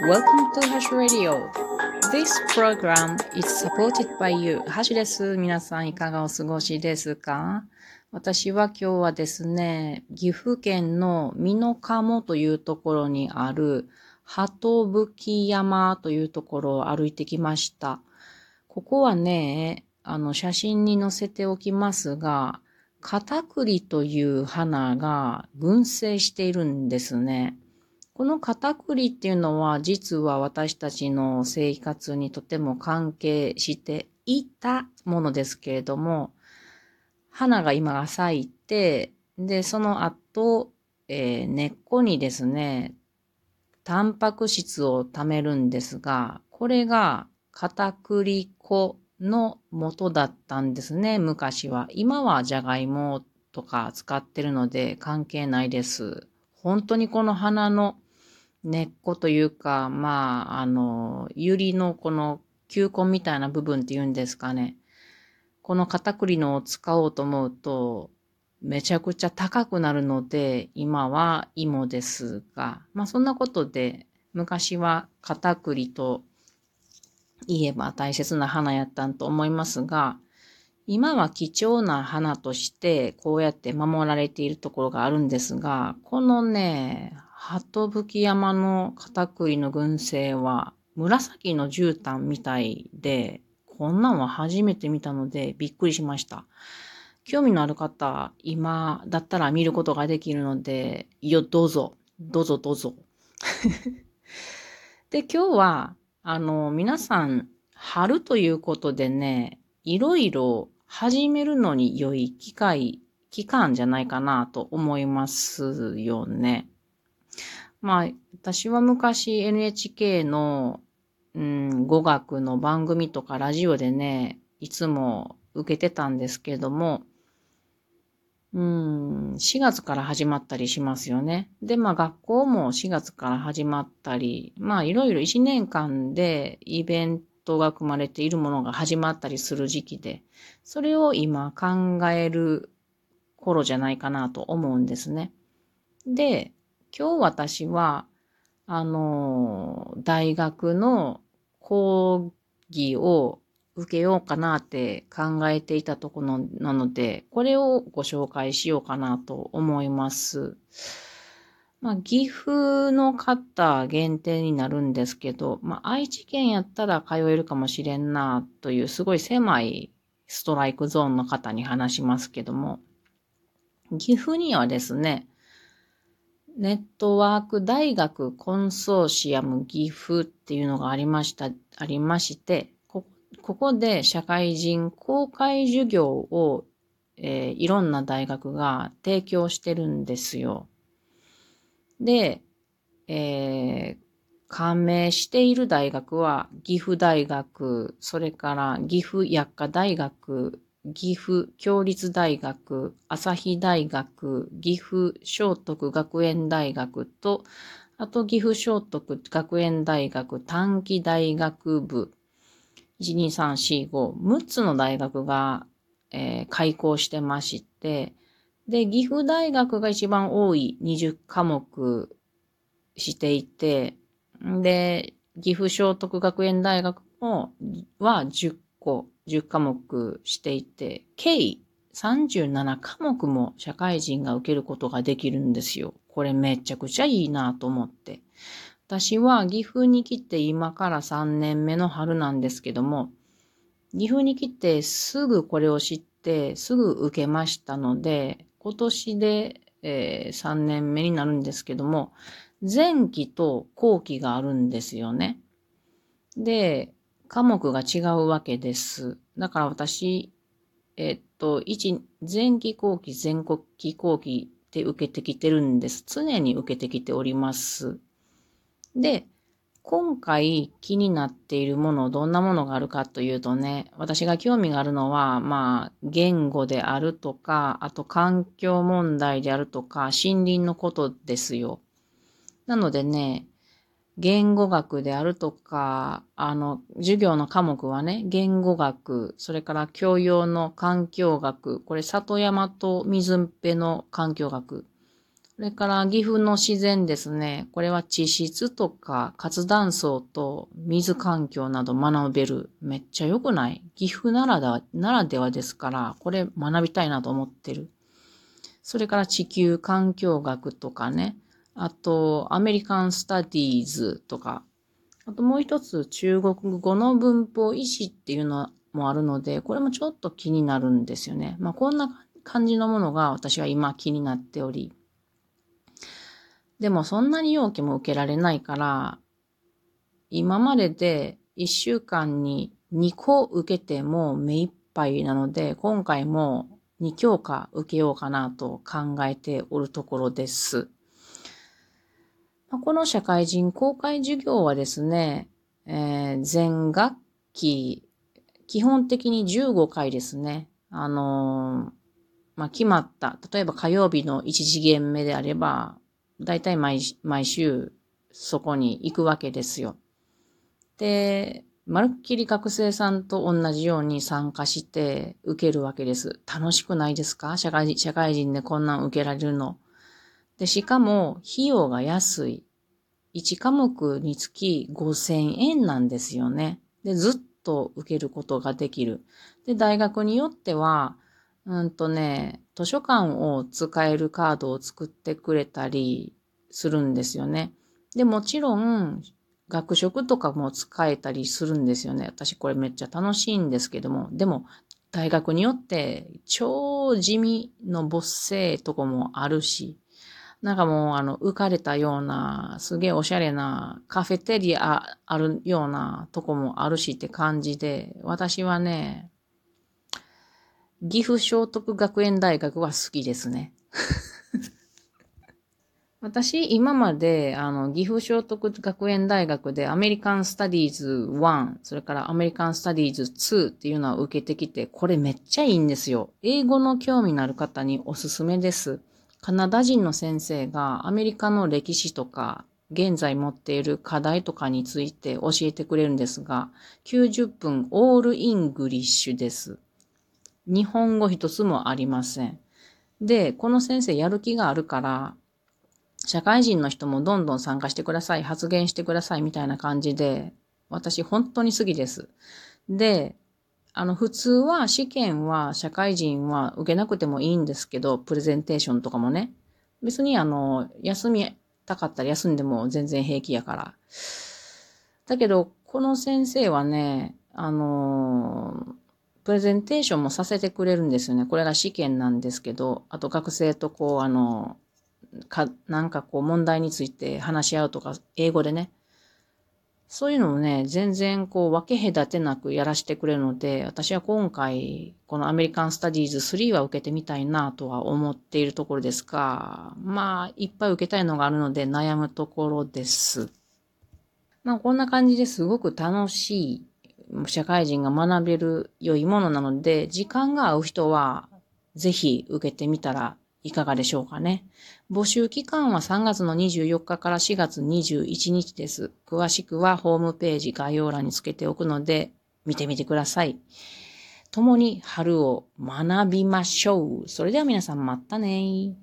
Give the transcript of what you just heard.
Welcome to Hash Radio. This program is supported by you. ハシです。皆さんいかがお過ごしですか？私は今日はですね、岐阜県の美濃鴨というところにある鳩吹山というところを歩いてきました。ここはね、あの写真に載せておきますが、カタクリという花が群生しているんですね。このカタクリっていうのは実は私たちの生活にとても関係していたものですけれども、花が今が咲いて、で、その後、えー、根っこにですね、タンパク質を貯めるんですが、これが片栗粉の元だったんですね、昔は。今はじゃがいもとか使ってるので関係ないです。本当にこの花の根っこというか、まあ、あの、ゆりのこの球根みたいな部分っていうんですかね。この片栗のを使おうと思うと、めちゃくちゃ高くなるので、今は芋ですが、まあそんなことで、昔は片栗と言えば大切な花やったんと思いますが、今は貴重な花としてこうやって守られているところがあるんですが、このね、鳩吹山の片栗の群生は紫の絨毯みたいで、こんなんは初めて見たのでびっくりしました。興味のある方、今だったら見ることができるので、よ、どうぞ、どうぞどうぞ。で、今日はあの、皆さん、春ということでね、いろいろ始めるのに良い機会、期間じゃないかなと思いますよね。まあ、私は昔 NHK の、うん、語学の番組とかラジオでね、いつも受けてたんですけども、うん、4月から始まったりしますよね。で、まあ学校も4月から始まったり、まあいろいろ1年間でイベントが組まれているものが始まったりする時期で、それを今考える頃じゃないかなと思うんですね。で、今日私は、あの、大学の講義を受けようかなって考えていたところなので、これをご紹介しようかなと思います。まあ、岐阜の方限定になるんですけど、まあ、愛知県やったら通えるかもしれんなというすごい狭いストライクゾーンの方に話しますけども、岐阜にはですね、ネットワーク大学コンソーシアム岐阜っていうのがありました、ありまして、ここで社会人公開授業を、えー、いろんな大学が提供してるんですよ。で、えー、加盟している大学は岐阜大学、それから岐阜薬科大学、岐阜共立大学、朝日大学、岐阜聖徳学園大学と、あと岐阜聖徳学園大学短期大学部1、2、3、4、5、6つの大学が、えー、開校してまして、で、岐阜大学が一番多い20科目していて、で、岐阜聖徳学園大学も、は10個、10科目していて、計37科目も社会人が受けることができるんですよ。これめちゃくちゃいいなと思って。私は岐阜に来て今から3年目の春なんですけども、岐阜に来てすぐこれを知ってすぐ受けましたので、今年で、えー、3年目になるんですけども、前期と後期があるんですよね。で、科目が違うわけです。だから私、えっと、1、前期後期、全国期後期って受けてきてるんです。常に受けてきております。で、今回気になっているもの、どんなものがあるかというとね、私が興味があるのは、まあ、言語であるとか、あと環境問題であるとか、森林のことですよ。なのでね、言語学であるとか、あの、授業の科目はね、言語学、それから教養の環境学、これ里山と水辺の環境学、それから岐阜の自然ですね。これは地質とか活断層と水環境など学べる。めっちゃ良くない岐阜ならだならではですから、これ学びたいなと思ってる。それから地球環境学とかね。あと、アメリカンスタディーズとか。あともう一つ、中国語の文法意思っていうのもあるので、これもちょっと気になるんですよね。まあ、こんな感じのものが私は今気になっており。でもそんなに容器も受けられないから、今までで1週間に2個受けても目いっぱいなので、今回も2教科受けようかなと考えておるところです。この社会人公開授業はですね、えー、全学期、基本的に15回ですね。あのー、まあ、決まった。例えば火曜日の1次元目であれば、だいたい毎週そこに行くわけですよ。で、まるっきり学生さんと同じように参加して受けるわけです。楽しくないですか？社会社会人でこんなん受けられるの。で、しかも、費用が安い。1科目につき5000円なんですよね。で、ずっと受けることができる。で、大学によっては、うんとね、図書館を使えるカードを作ってくれたりするんですよね。で、もちろん、学食とかも使えたりするんですよね。私これめっちゃ楽しいんですけども、でも、大学によって超地味の没性とこもあるし、なんかもうあの浮かれたような、すげえおしゃれなカフェテリアあるようなとこもあるしって感じで、私はね、岐阜聖徳学園大学は好きですね。私、今まで、あの、岐阜聖徳学園大学でアメリカンスタディーズ1、それからアメリカンスタディーズ2っていうのを受けてきて、これめっちゃいいんですよ。英語の興味のある方におすすめです。カナダ人の先生がアメリカの歴史とか、現在持っている課題とかについて教えてくれるんですが、90分 all English です。日本語一つもありません。で、この先生やる気があるから、社会人の人もどんどん参加してください、発言してくださいみたいな感じで、私本当に好きです。で、あの、普通は試験は社会人は受けなくてもいいんですけど、プレゼンテーションとかもね。別にあの、休みたかったら休んでも全然平気やから。だけど、この先生はね、あのプレゼンテーションもさせてくれるんですよね。これが試験なんですけど、あと学生とこう、あの、か、なんかこう問題について話し合うとか、英語でね。そういうのもね、全然こう分け隔てなくやらせてくれるので、私は今回、このアメリカンスタディーズ3は受けてみたいなとは思っているところですが、まあ、いっぱい受けたいのがあるので悩むところです。まあ、こんな感じですごく楽しい社会人が学べる良いものなので、時間が合う人はぜひ受けてみたらいかがでしょうかね。募集期間は3月の24日から4月21日です。詳しくはホームページ概要欄につけておくので見てみてください。共に春を学びましょう。それでは皆さんまたね